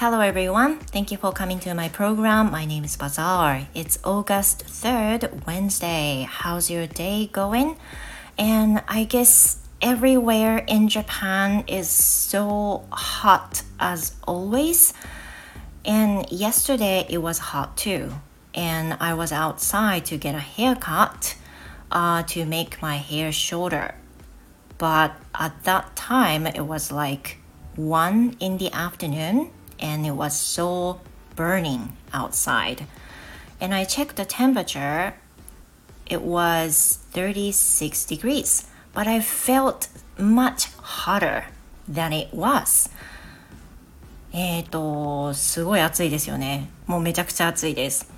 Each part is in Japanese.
Hello everyone. Thank you for coming to my program. My name is Bazaar. It's August 3rd, Wednesday. How's your day going? And I guess everywhere in Japan is so hot as always. And yesterday it was hot too. And I was outside to get a haircut uh, to make my hair shorter. But at that time it was like 1 in the afternoon and it was so burning outside. And I checked the temperature, it was 36 degrees, but I felt much hotter than it was. えっ、と、すごい暑いですよね。もうめちゃくちゃ暑いです。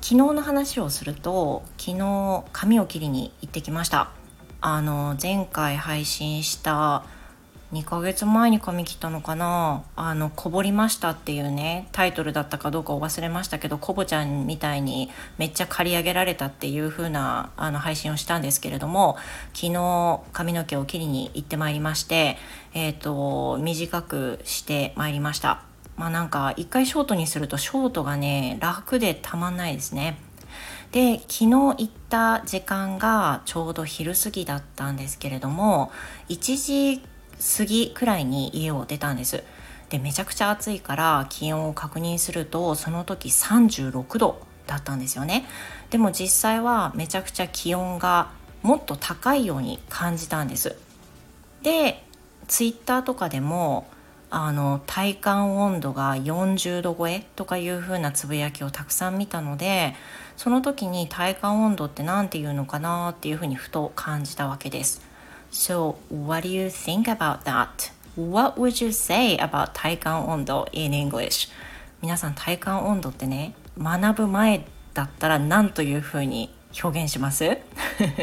昨日の話をすると、昨日髪を切りに行ってきました。あの、前回配信した2ヶ月前に髪切ったのかな？あの、こぼりましたっていうね、タイトルだったかどうかを忘れましたけど、コボちゃんみたいにめっちゃ刈り上げられたっていう風なあの配信をしたんですけれども、昨日髪の毛を切りに行ってまいりまして、えっ、ー、と、短くしてまいりました。まあなんか、一回ショートにするとショートがね、楽でたまんないですね。で昨日行った時間がちょうど昼過ぎだったんですけれども1時過ぎくらいに家を出たんです。でめちゃくちゃ暑いから気温を確認するとその時36度だったんですよね。でも実際はめちゃくちゃ気温がもっと高いように感じたんです。でツイッターとかでもあの体感温度が40度超えとかいう風なつぶやきをたくさん見たのでその時に体感温度って何て言うのかなっていうふうにふと感じたわけです。So, what do you think about that? What would you say about 体感温度 in English? 皆さん体感温度ってね、学ぶ前だったら何というふうに表現します？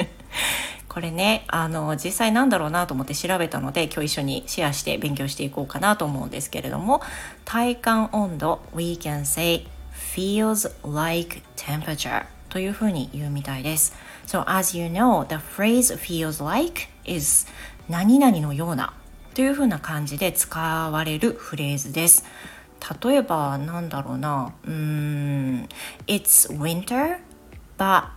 これね、あの、実際なんだろうなと思って調べたので、今日一緒にシェアして勉強していこうかなと思うんですけれども、体感温度、we can say feels like temperature というふうに言うみたいです。So as you know, the phrase feels like is 何々のようなというふうな感じで使われるフレーズです。例えばなんだろうな、うん、It's winter, but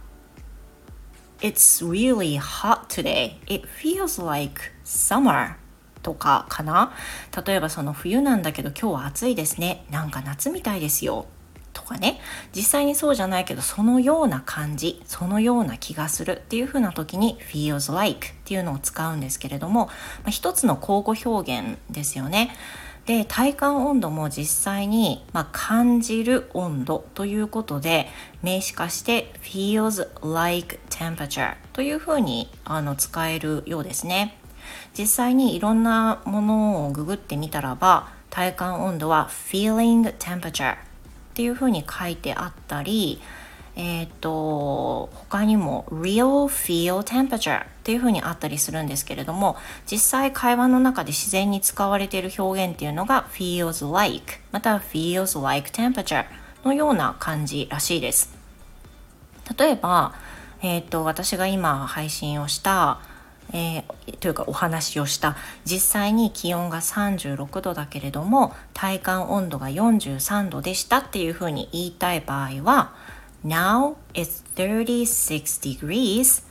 it's really hot today. It feels like summer. とかかな例えばその冬なんだけど今日は暑いですねなんか夏みたいですよとかね実際にそうじゃないけどそのような感じそのような気がするっていう風な時に feels like っていうのを使うんですけれども、まあ、一つの交互表現ですよね。で体感温度も実際に、まあ、感じる温度ということで名詞化して feels like temperature というふうにあの使えるようですね実際にいろんなものをググってみたらば体感温度は feeling temperature っていうふうに書いてあったり、えっ、ー、と他にも real feel temperature っていうふうにあったりするんですけれども実際会話の中で自然に使われている表現っていうのが feels like または feels like temperature のような感じらしいです。例えば、えっ、ー、と私が今配信をしたえー、というかお話をした実際に気温が36度だけれども体感温度が43度でしたっていうふうに言いたい場合は Now it's 36 degrees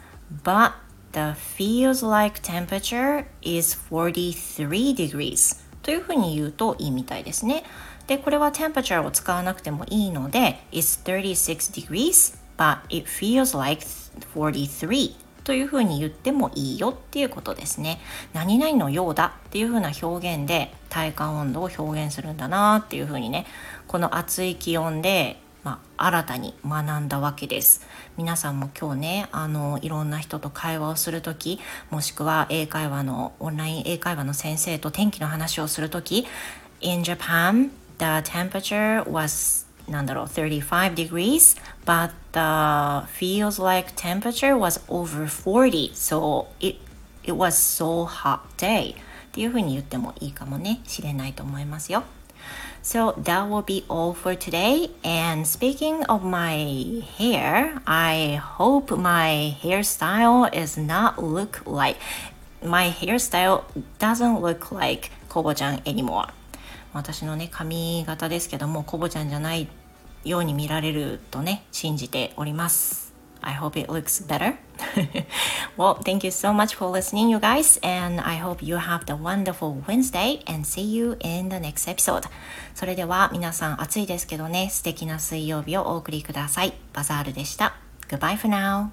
but the feels like temperature is 43 degrees というふうに言うといいみたいですね。で、これは temperature を使わなくてもいいので It's 36 degrees but it feels like 43というふうに言ってもいいよっていうことですね。何々のようだっていうふうな表現で体感温度を表現するんだなっていうふうにね、この暑い気温でまあ、新たに学んだわけです皆さんも今日ねあのいろんな人と会話をする時もしくは英会話のオンライン英会話の先生と天気の話をする時 In Japan the temperature was なんだろう35 degrees but the feels like temperature was over 40 so it, it was so hot day っていうふうに言ってもいいかもねしれないと思いますよ So that will be all for today. And speaking of my hair, I hope my hairstyle is not look like my hairstyle doesn't look like Kobo-chan anymore. 私のね髪型ですけどもコボちゃんじゃない ように見られるとね信じております I hope it looks better. well, thank you so much for listening, you guys, and I hope you have the wonderful Wednesday and see you in the next episode. それでは皆さん暑いですけどね、素敵な水曜日をお送りください。バザールでした。Goodbye for now.